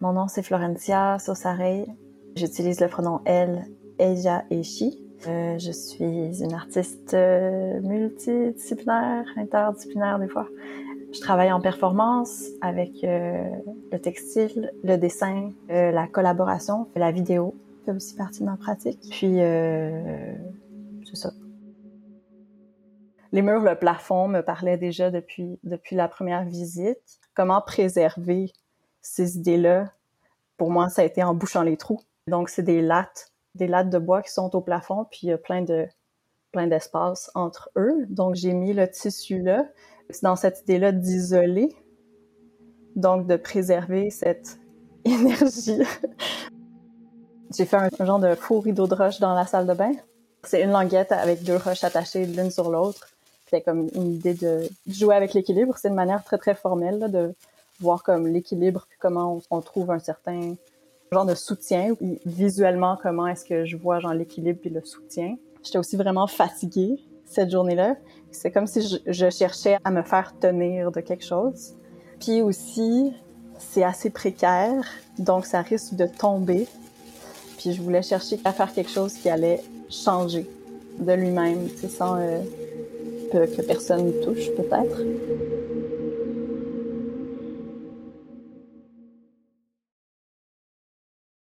Mon nom, c'est Florencia Sosarey. J'utilise le pronom elle, ella et she. Euh, je suis une artiste euh, multidisciplinaire, interdisciplinaire des fois. Je travaille en performance avec euh, le textile, le dessin, la collaboration, la vidéo fait aussi partie de ma pratique. Puis, c'est ça. Les murs, le plafond me parlaient déjà depuis, depuis la première visite. Comment préserver ces idées-là? Pour moi, ça a été en bouchant les trous. Donc, c'est des lattes, des lattes de bois qui sont au plafond, puis il y a plein de plein d'espace entre eux. Donc, j'ai mis le tissu là. Dans cette idée-là d'isoler, donc de préserver cette énergie. j'ai fait un, genre de faux rideau de roche dans la salle de bain. C'est une languette avec deux roches attachées l'une sur l'autre. C'est comme une idée de jouer avec l'équilibre. C'est une manière très, très formelle de voir comme l'équilibre, puis comment on, trouve un certain genre de soutien. Visuellement, comment est-ce que je vois genre l'équilibre puis le soutien. J'étais aussi vraiment fatiguée cette journée-là. C'est comme si je, cherchais à me faire tenir de quelque chose. Puis aussi, c'est assez précaire, donc ça risque de tomber. Puis je voulais chercher à faire quelque chose qui allait changer de lui-même, sans euh, que, personne ne touche peut-être.